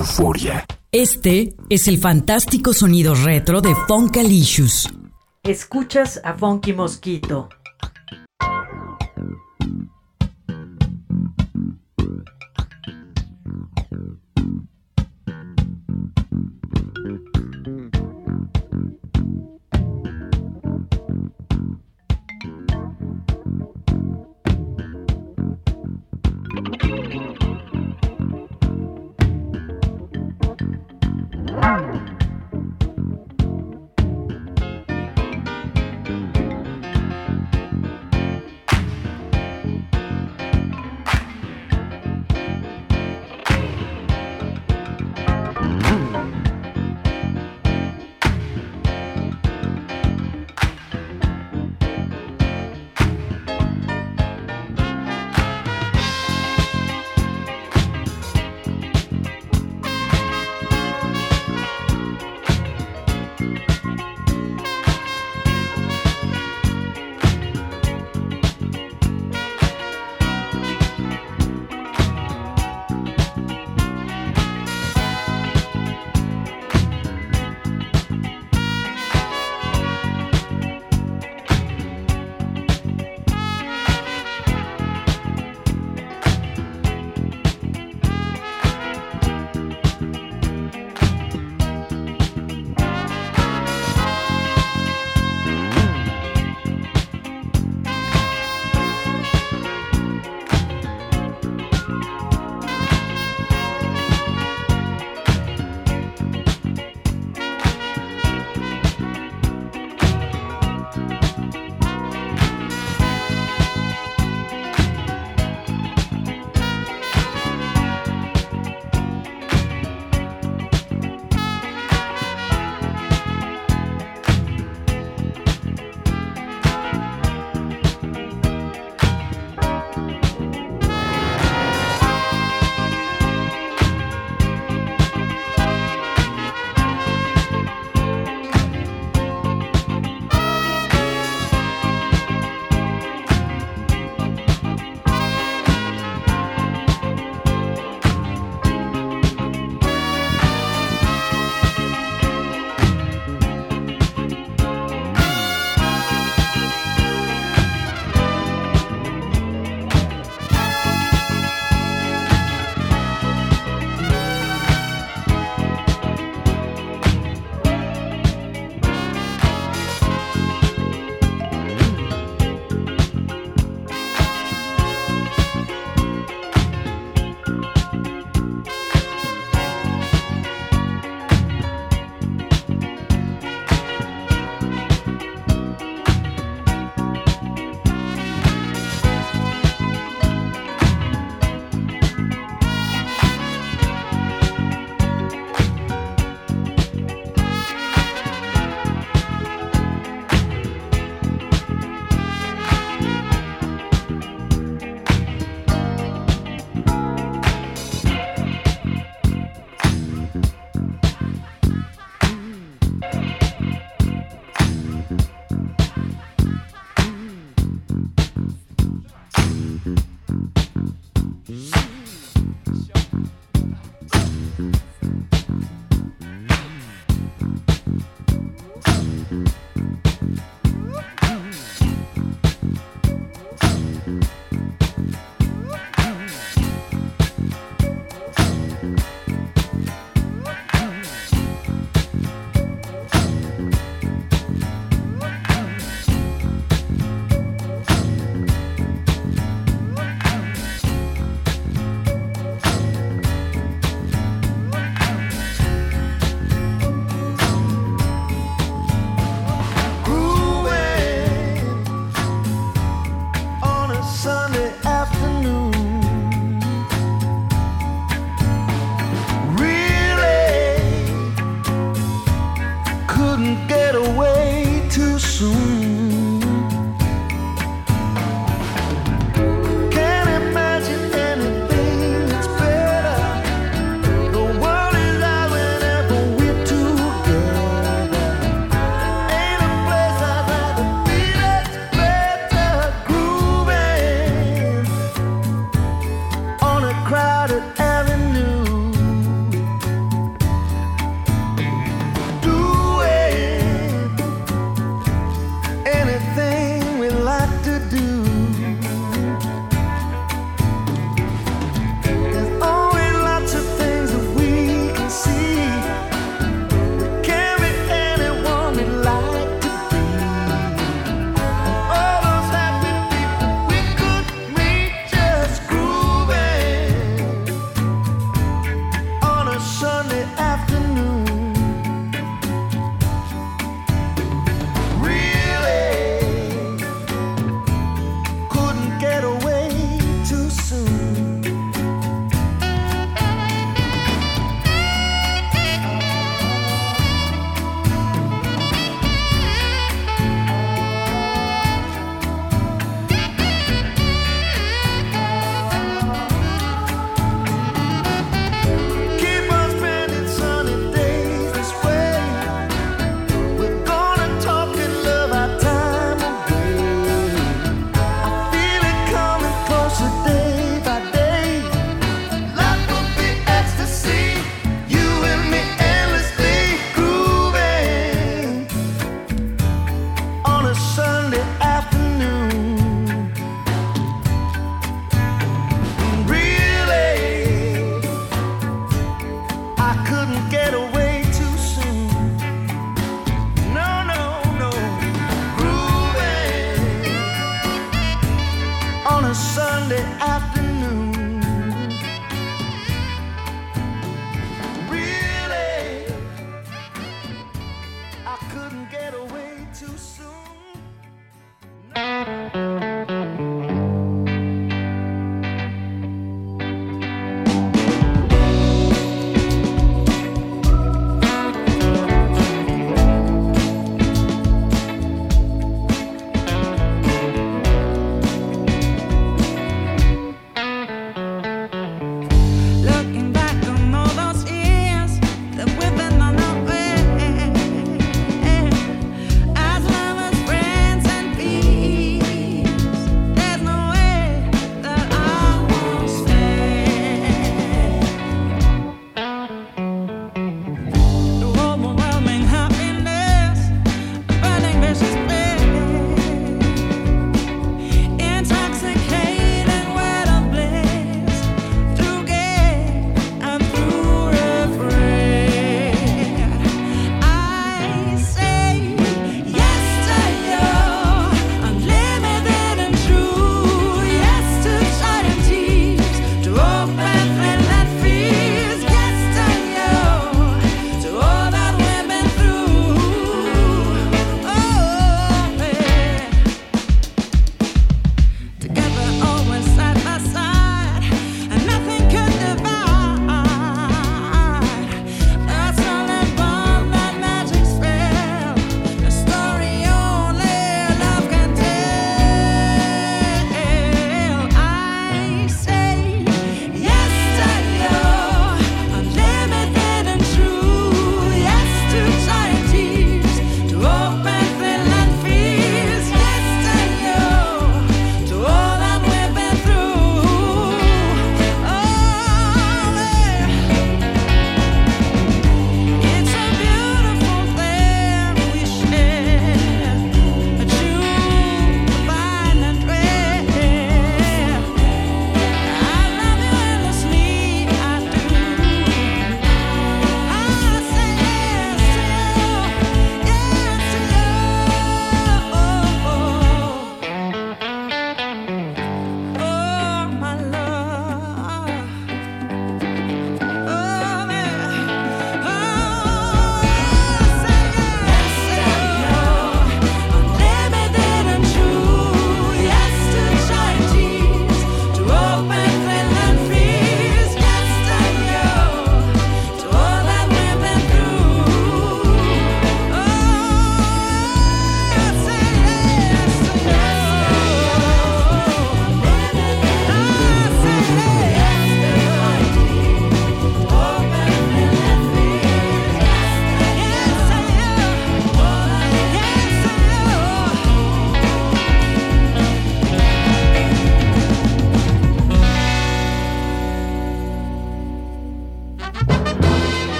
euforia. Este es el fantástico sonido retro de Funkalicious. Escuchas a Funky Mosquito.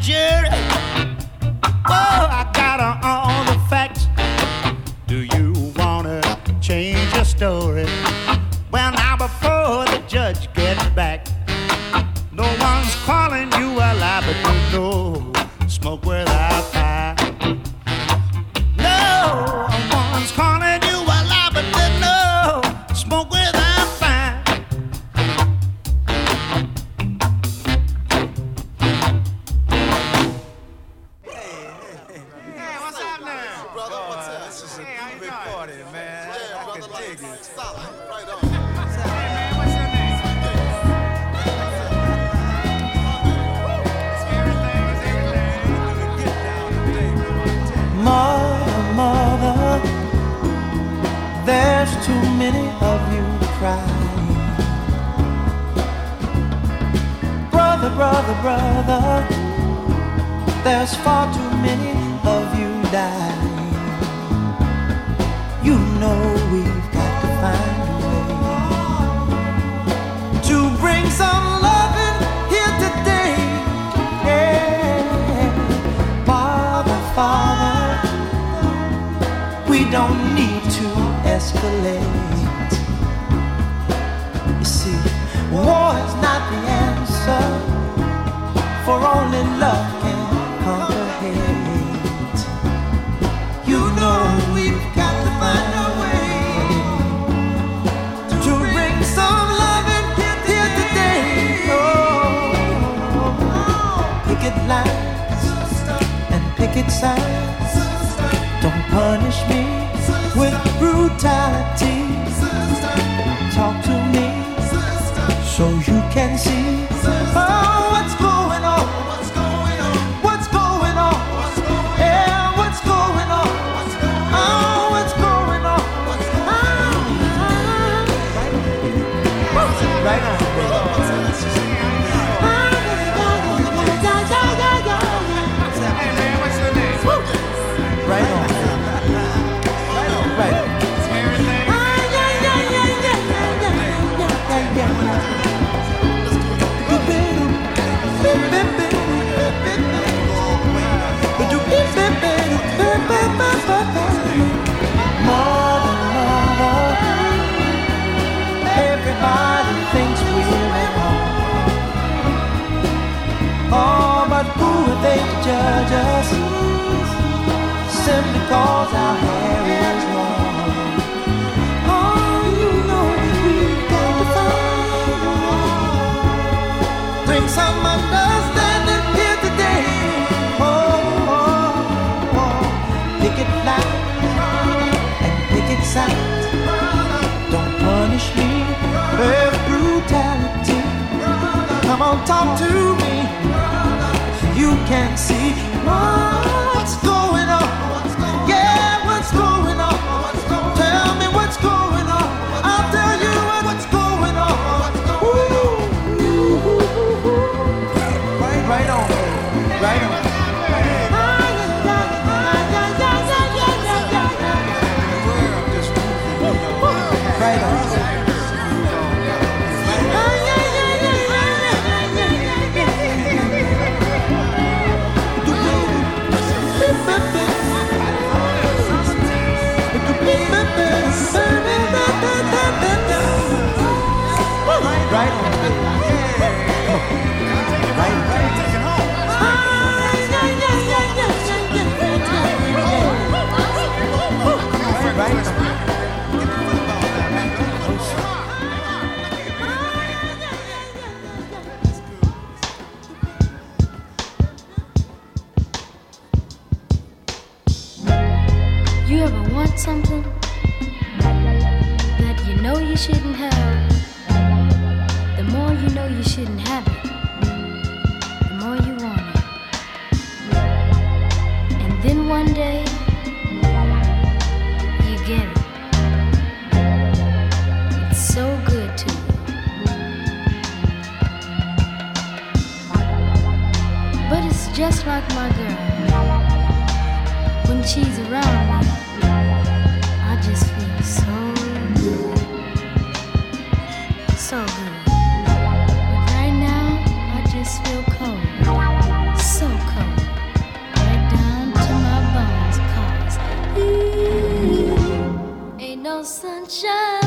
You judge? Simply cause our hair is long. Oh, you know we've some understanding here today. Oh, oh, oh. picket line and signs. Don't punish me with brutality. Come on, talk to me. You can't see. What's going Right on. Right so good to you. But it's just like my girl. When she's around me, I just feel so good. So good. But right now, I just feel cold. So cold. Right down to my bones, cause ooh, ain't no sunshine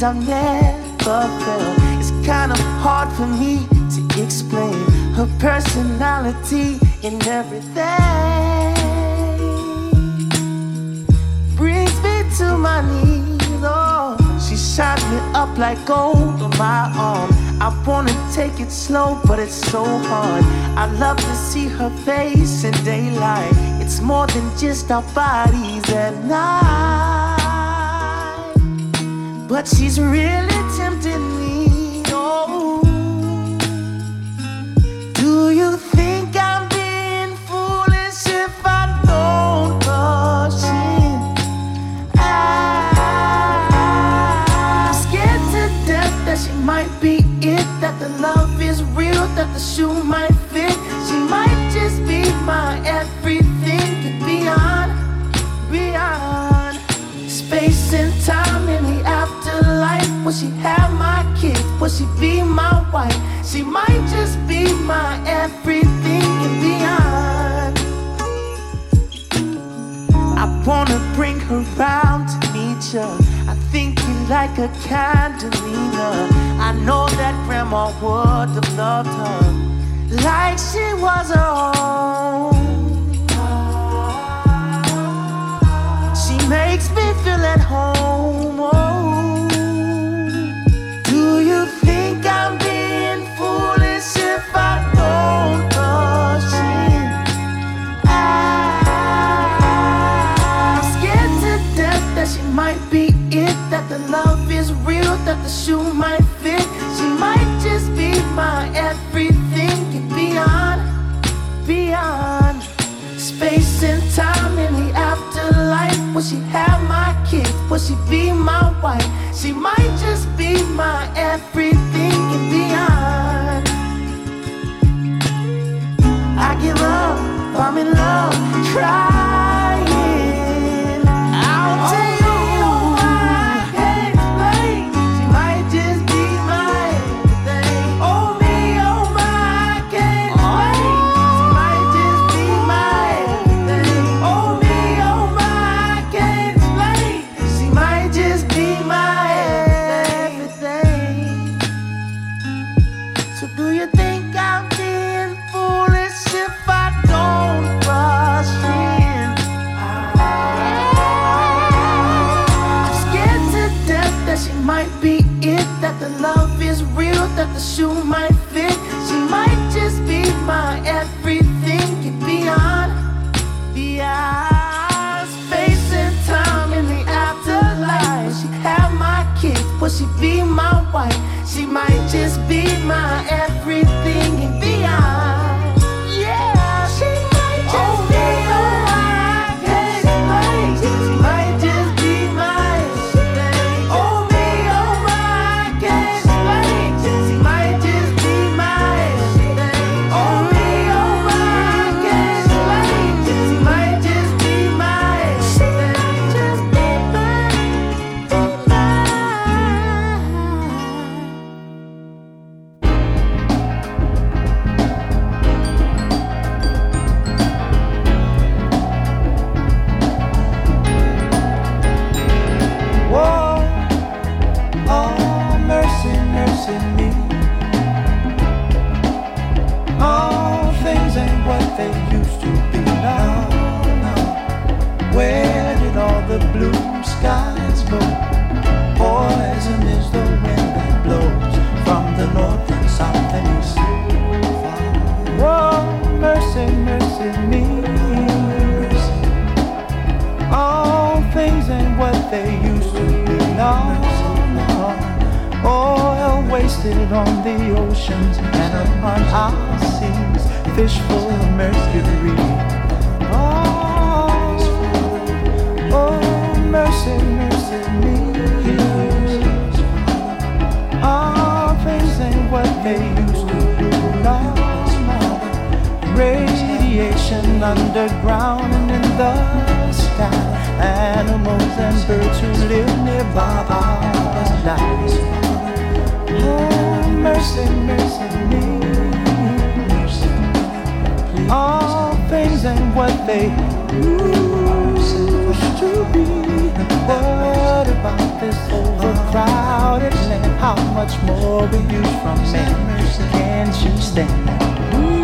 things I've never felt. It's kind of hard for me to explain her personality and everything. Brings me to my knees. Oh, she shines me up like gold on my arm. I wanna take it slow, but it's so hard. I love to see her face in daylight. It's more than just our bodies at night. But she's really tempting me. Oh, do you think I'm being foolish if I don't rush in? I'm scared to death that she might be it, that the love is real, that the shoe might fit. She might just be my she be my wife? She might just be my everything and beyond. I wanna bring her round to meet ya. I think you like a Candelina. I know that grandma would have loved her like she was her own. She makes me feel at home. Oh. She might fit. She might just be my everything. Beyond, beyond space and time in the afterlife. Will she have my kids? Will she be my wife? She might just be my everything and beyond. I give up, I'm in love, try. Sunday. You seem to be what about this overcrowded land? How much more abuse from me? Can't you stand it?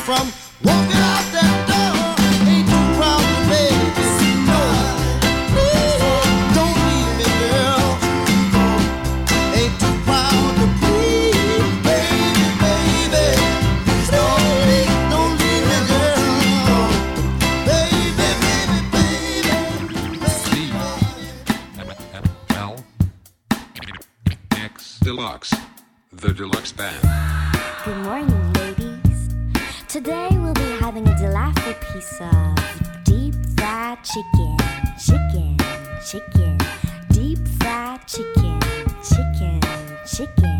From walking out that door. Ain't too proud to beg to see no. Don't leave me, girl. Ain't too proud to please, baby, baby. Don't leave, don't leave me, girl. Baby, baby, baby. Deluxe. The Deluxe Band. Good morning. Today we'll be having a delightful piece of deep fried chicken, chicken, chicken, deep fried chicken, chicken, chicken.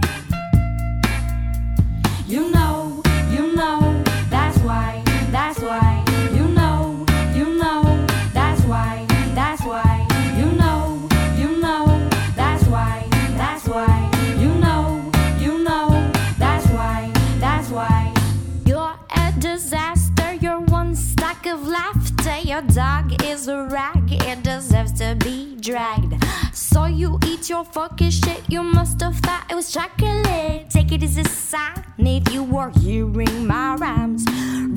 Dog is a rag, it deserves to be dragged. So you eat your fucking shit, you must have thought it was chocolate. Take it as a sign if you were hearing my rhymes.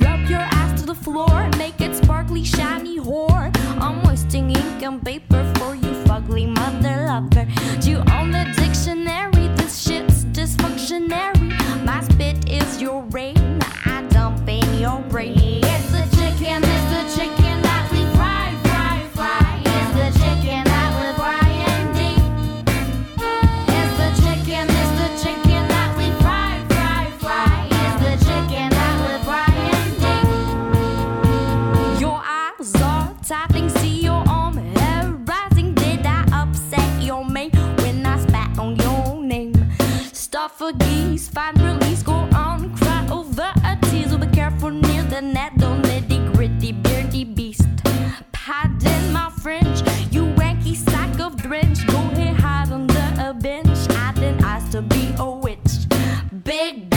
Rub your ass to the floor, make it sparkly, shiny whore. I'm wasting ink and paper for you, fugly mother lover. Do you own the dictionary? This shit's dysfunctionary. My spit is your rain, I dump in your brain. It's the chicken, it's the chicken find release, go on, cry over a tease. Be careful near the net, don't let the gritty, beardy beast. Pardon my French, you wanky sack of drench. Go ahead, hide under a bench. I didn't ask to be a witch. Big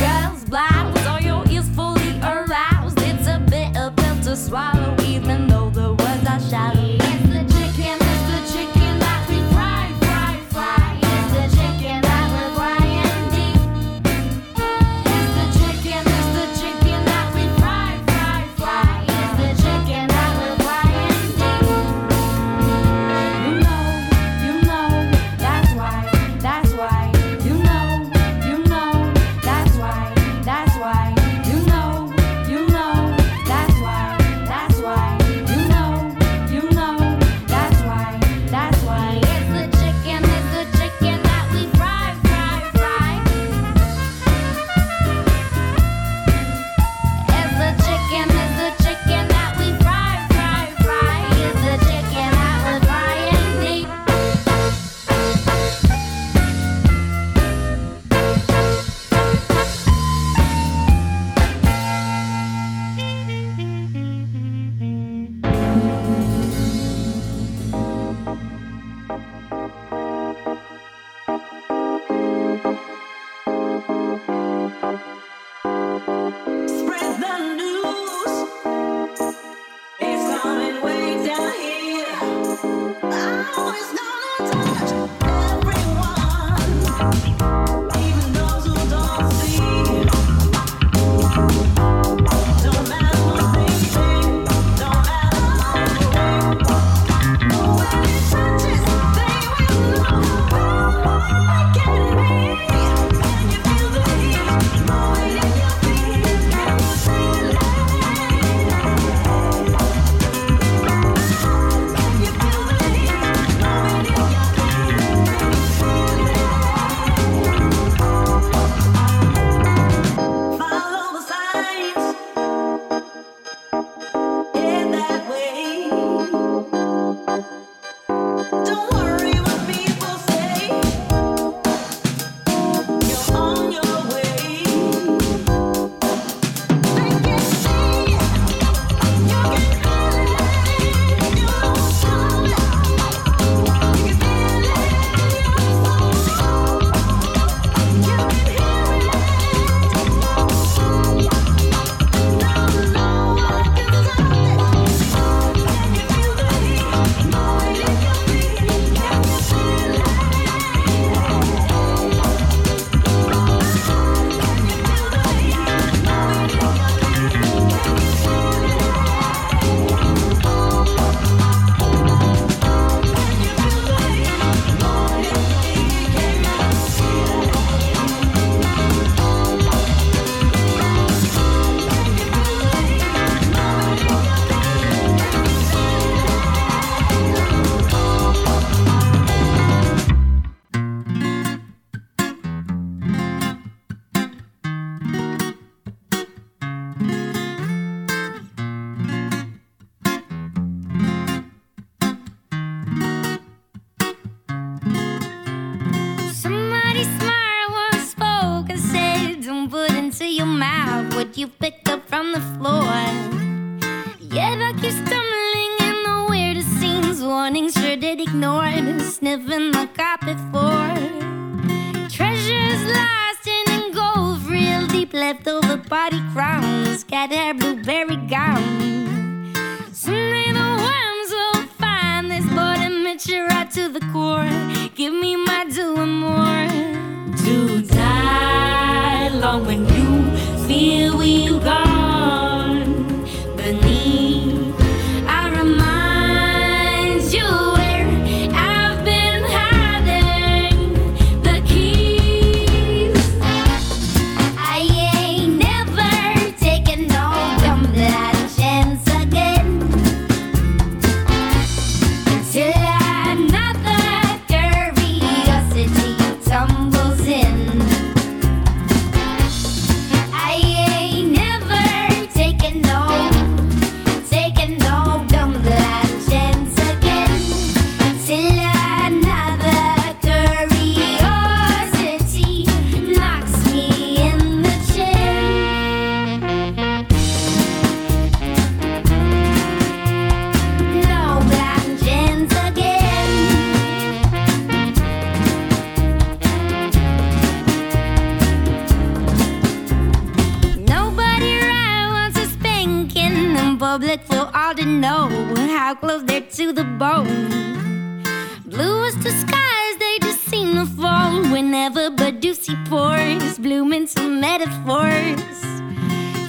public feel all to know how close they're to the bone. Blue is the skies they just seem to fall whenever Badoosie pours, Blooming some metaphors.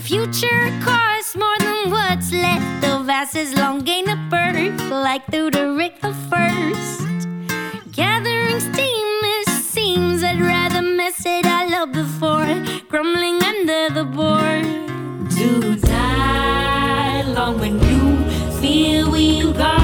Future costs more than what's left of vases long gain a birth, like through the Rick the First. Gathering steam, it seems I'd rather mess it all up before crumbling under the board. Here we go.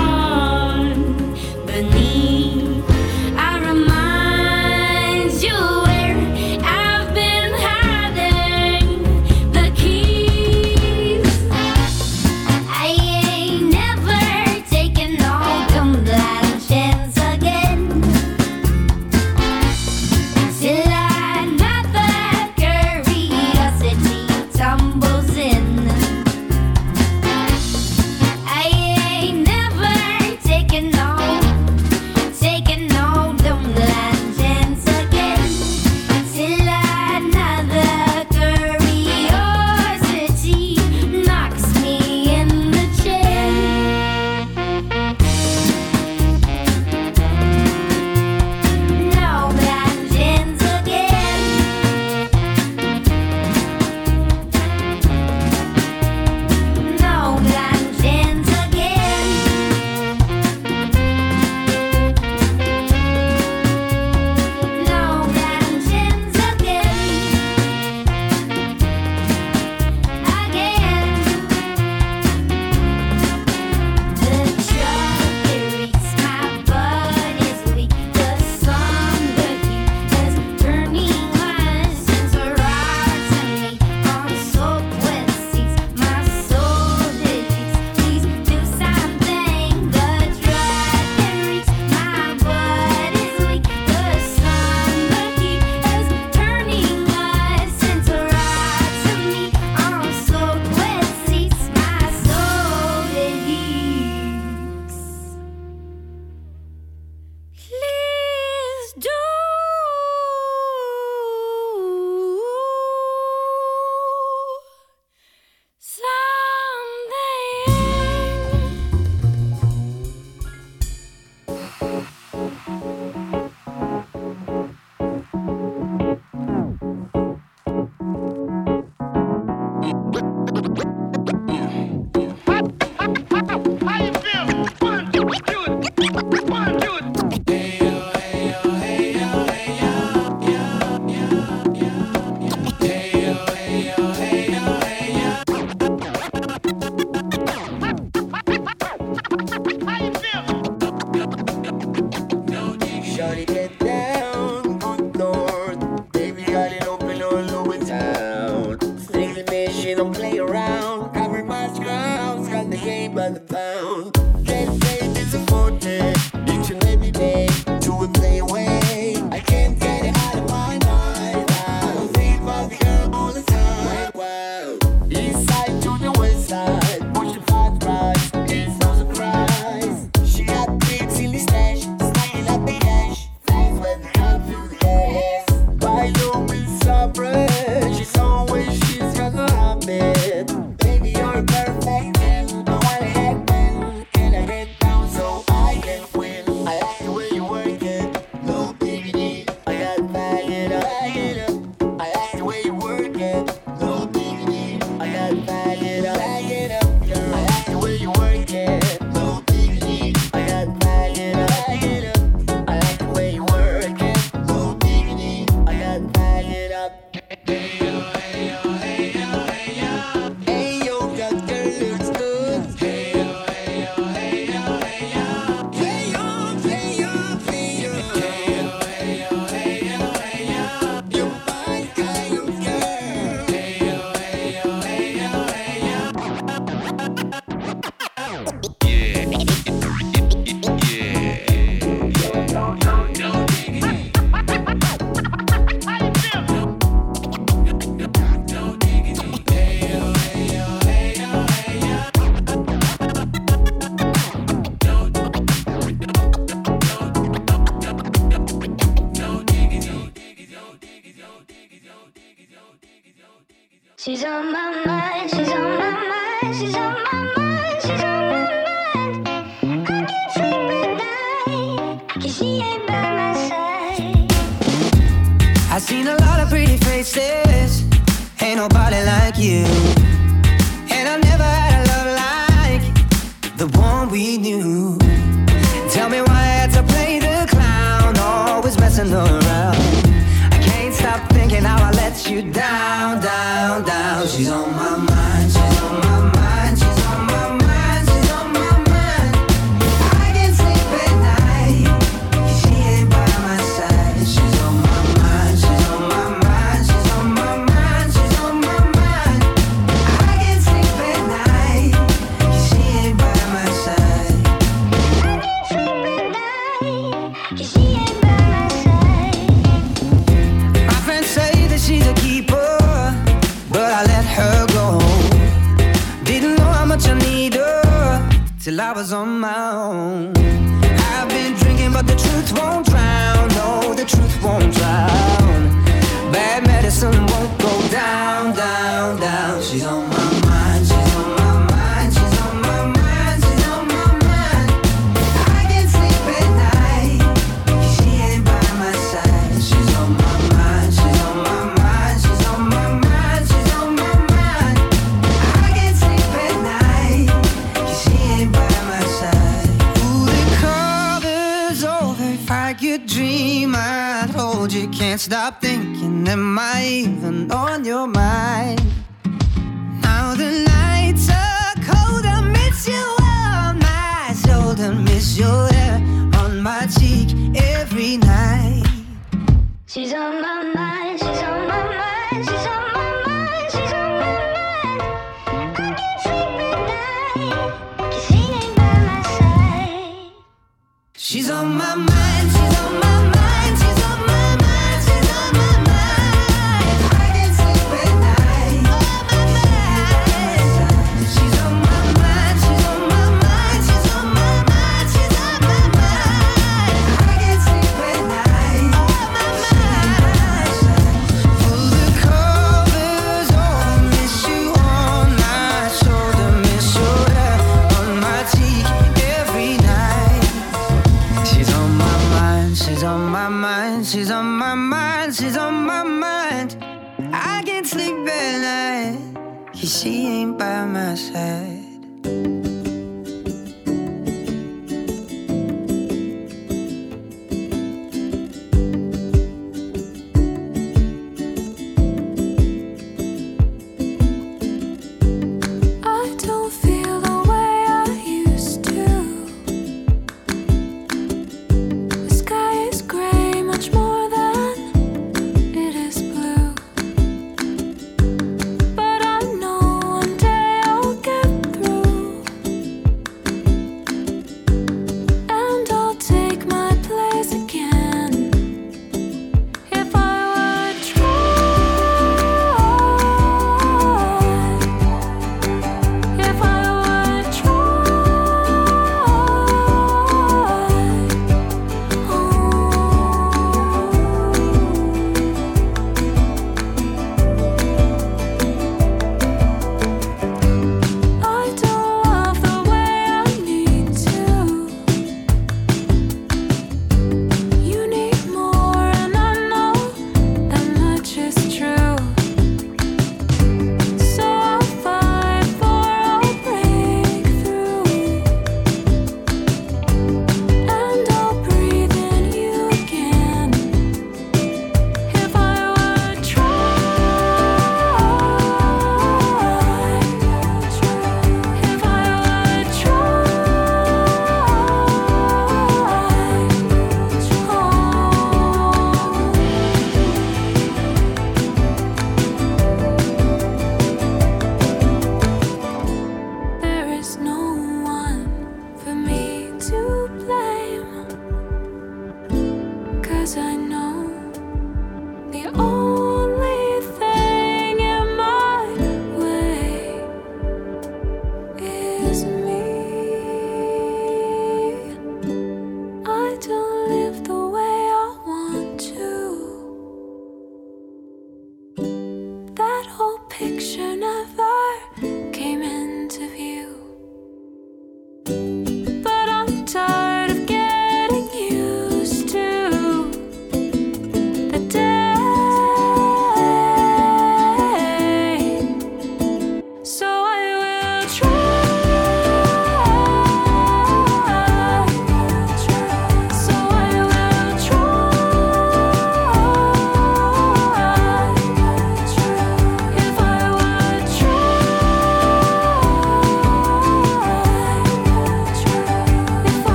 казань.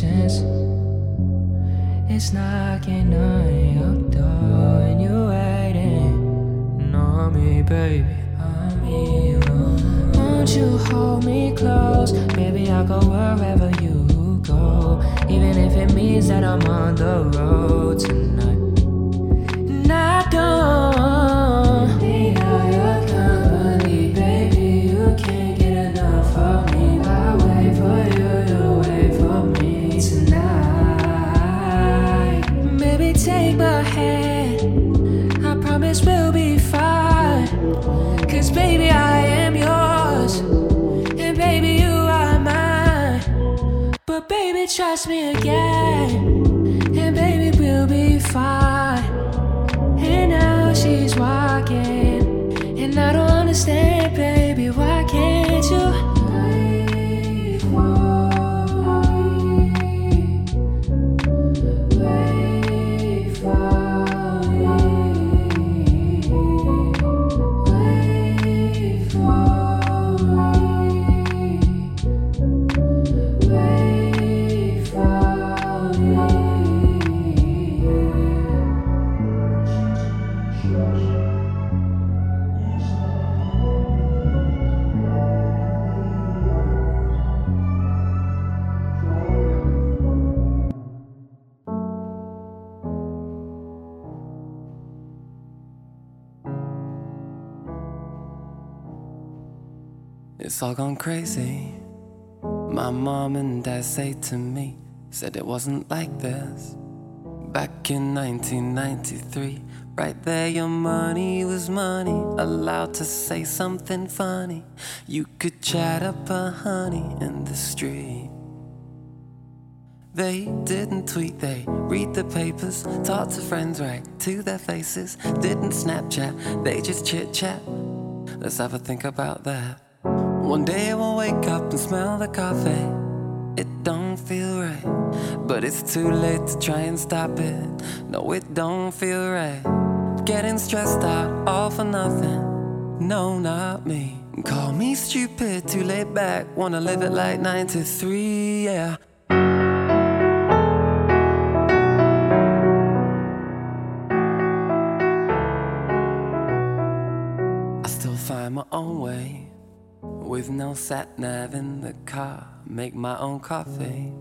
Patience. It's knocking on your door and you're waiting on me, baby. On me, oh. Won't you hold me close? Baby, I'll go wherever you go. Even if it means that I'm on the road tonight. And I don't baby, trust me again. And baby, we'll be fine. And now she's walking. And I don't understand, It's all gone crazy. My mom and dad say to me, said it wasn't like this. Back in 1993, right there, your money was money. Allowed to say something funny. You could chat up a honey in the street. They didn't tweet, they read the papers, talk to friends right to their faces. Didn't Snapchat, they just chit chat. Let's have a think about that. One day we'll wake up and smell the coffee. It don't feel right, but it's too late to try and stop it. No, it don't feel right. Getting stressed out, all for nothing. No, not me. Call me stupid, too laid back. Wanna live it like 93, yeah. I still find my own way with no sat nav in the car. Make my own coffee,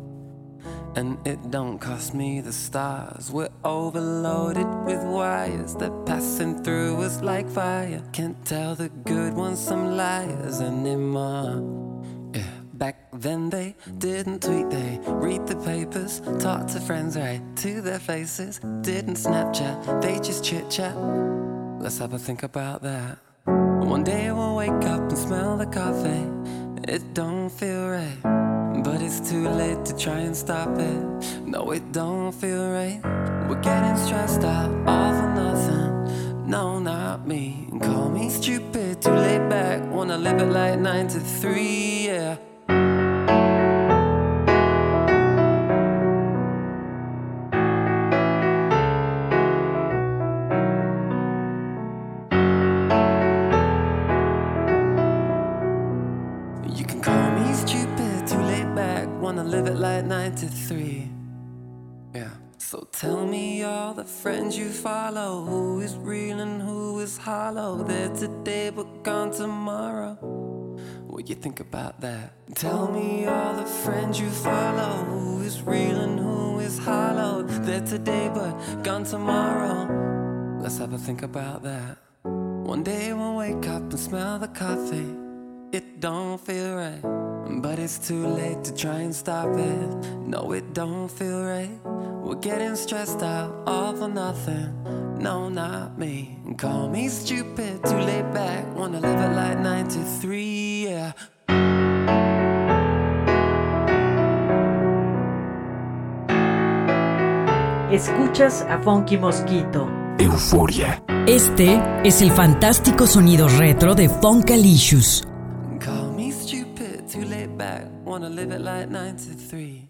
and it don't cost me the stars. We're overloaded with wires that passing through us like fire. Can't tell the good ones from liars anymore. Yeah. Back then they didn't tweet, they read the papers, talk to friends right to their faces. Didn't Snapchat, they just chit chat. Let's have a think about that. One day we'll wake up and smell the coffee. It don't feel right, but it's too late to try and stop it. No, it don't feel right. We're getting stressed out, all for nothing. No, not me. Call me stupid, too laid back. Wanna live it like 93, yeah. 93. Yeah. So tell me all the friends you follow. Who is real and who is hollow? They're today but gone tomorrow. What you think about that? Tell me all the friends you follow. Who is real and who is hollow? They're today but gone tomorrow. Let's have a think about that. One day we'll wake up and smell the coffee. It don't feel right, but it's too late to try and stop it. No, it don't feel right. We're getting stressed out, all for nothing. No, not me. Call me stupid, too laid back. Wanna live it like 93, yeah. Escuchas a Funky Mosquito. Euforia. Este es el fantástico sonido retro de Funkalicious. Wanna live it like 93.